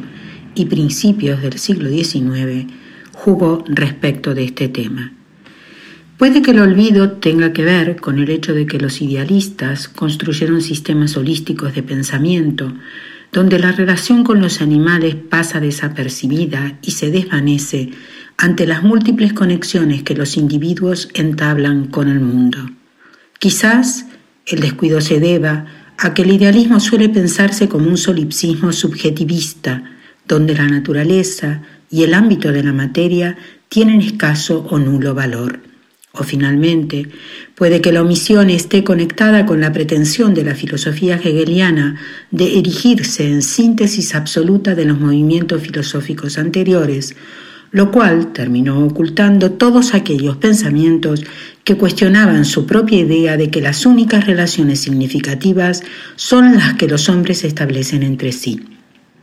y principios del siglo XIX jugó respecto de este tema. Puede que el olvido tenga que ver con el hecho de que los idealistas construyeron sistemas holísticos de pensamiento donde la relación con los animales pasa desapercibida y se desvanece ante las múltiples conexiones que los individuos entablan con el mundo. Quizás el descuido se deba a que el idealismo suele pensarse como un solipsismo subjetivista, donde la naturaleza y el ámbito de la materia tienen escaso o nulo valor. O finalmente, puede que la omisión esté conectada con la pretensión de la filosofía hegeliana de erigirse en síntesis absoluta de los movimientos filosóficos anteriores, lo cual terminó ocultando todos aquellos pensamientos que cuestionaban su propia idea de que las únicas relaciones significativas son las que los hombres establecen entre sí.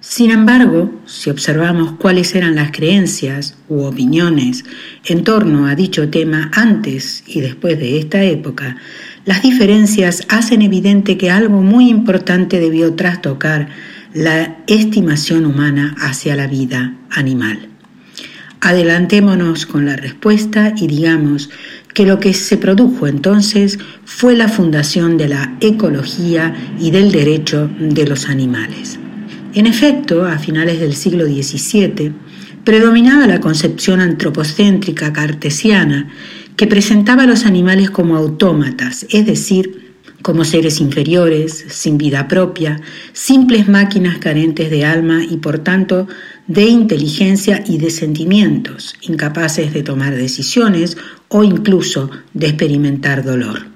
Sin embargo, si observamos cuáles eran las creencias u opiniones en torno a dicho tema antes y después de esta época, las diferencias hacen evidente que algo muy importante debió trastocar la estimación humana hacia la vida animal. Adelantémonos con la respuesta y digamos que lo que se produjo entonces fue la fundación de la ecología y del derecho de los animales. En efecto, a finales del siglo XVII, predominaba la concepción antropocéntrica cartesiana que presentaba a los animales como autómatas, es decir, como seres inferiores, sin vida propia, simples máquinas carentes de alma y por tanto de inteligencia y de sentimientos, incapaces de tomar decisiones o incluso de experimentar dolor.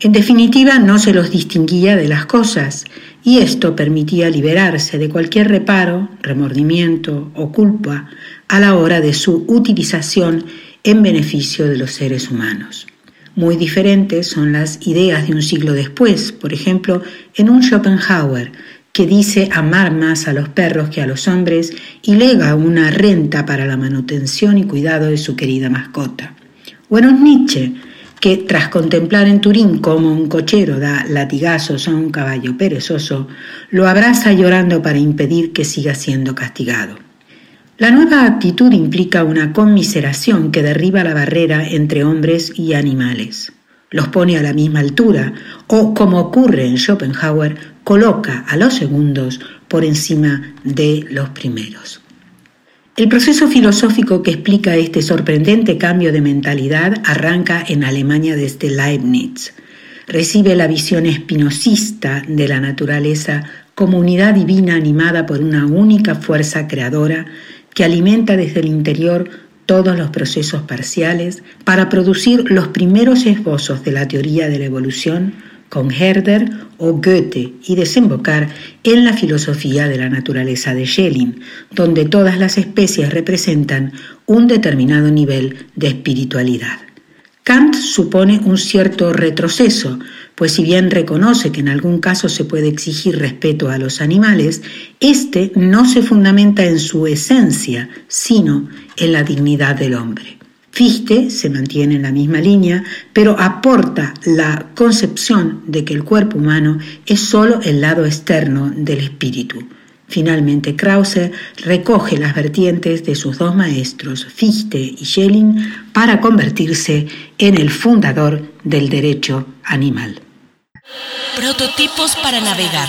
En definitiva, no se los distinguía de las cosas, y esto permitía liberarse de cualquier reparo, remordimiento o culpa a la hora de su utilización en beneficio de los seres humanos. Muy diferentes son las ideas de un siglo después, por ejemplo, en un Schopenhauer, que dice amar más a los perros que a los hombres y lega una renta para la manutención y cuidado de su querida mascota. O en Nietzsche, que tras contemplar en Turín cómo un cochero da latigazos a un caballo perezoso, lo abraza llorando para impedir que siga siendo castigado. La nueva actitud implica una conmiseración que derriba la barrera entre hombres y animales. Los pone a la misma altura o, como ocurre en Schopenhauer, coloca a los segundos por encima de los primeros. El proceso filosófico que explica este sorprendente cambio de mentalidad arranca en Alemania desde Leibniz. Recibe la visión espinosista de la naturaleza como unidad divina animada por una única fuerza creadora que alimenta desde el interior todos los procesos parciales para producir los primeros esbozos de la teoría de la evolución con Herder o Goethe y desembocar en la filosofía de la naturaleza de Schelling, donde todas las especies representan un determinado nivel de espiritualidad. Kant supone un cierto retroceso, pues si bien reconoce que en algún caso se puede exigir respeto a los animales, este no se fundamenta en su esencia, sino en la dignidad del hombre. Fichte se mantiene en la misma línea, pero aporta la concepción de que el cuerpo humano es sólo el lado externo del espíritu. Finalmente, Krause recoge las vertientes de sus dos maestros, Fichte y Schelling, para convertirse en el fundador del derecho animal. Prototipos para navegar.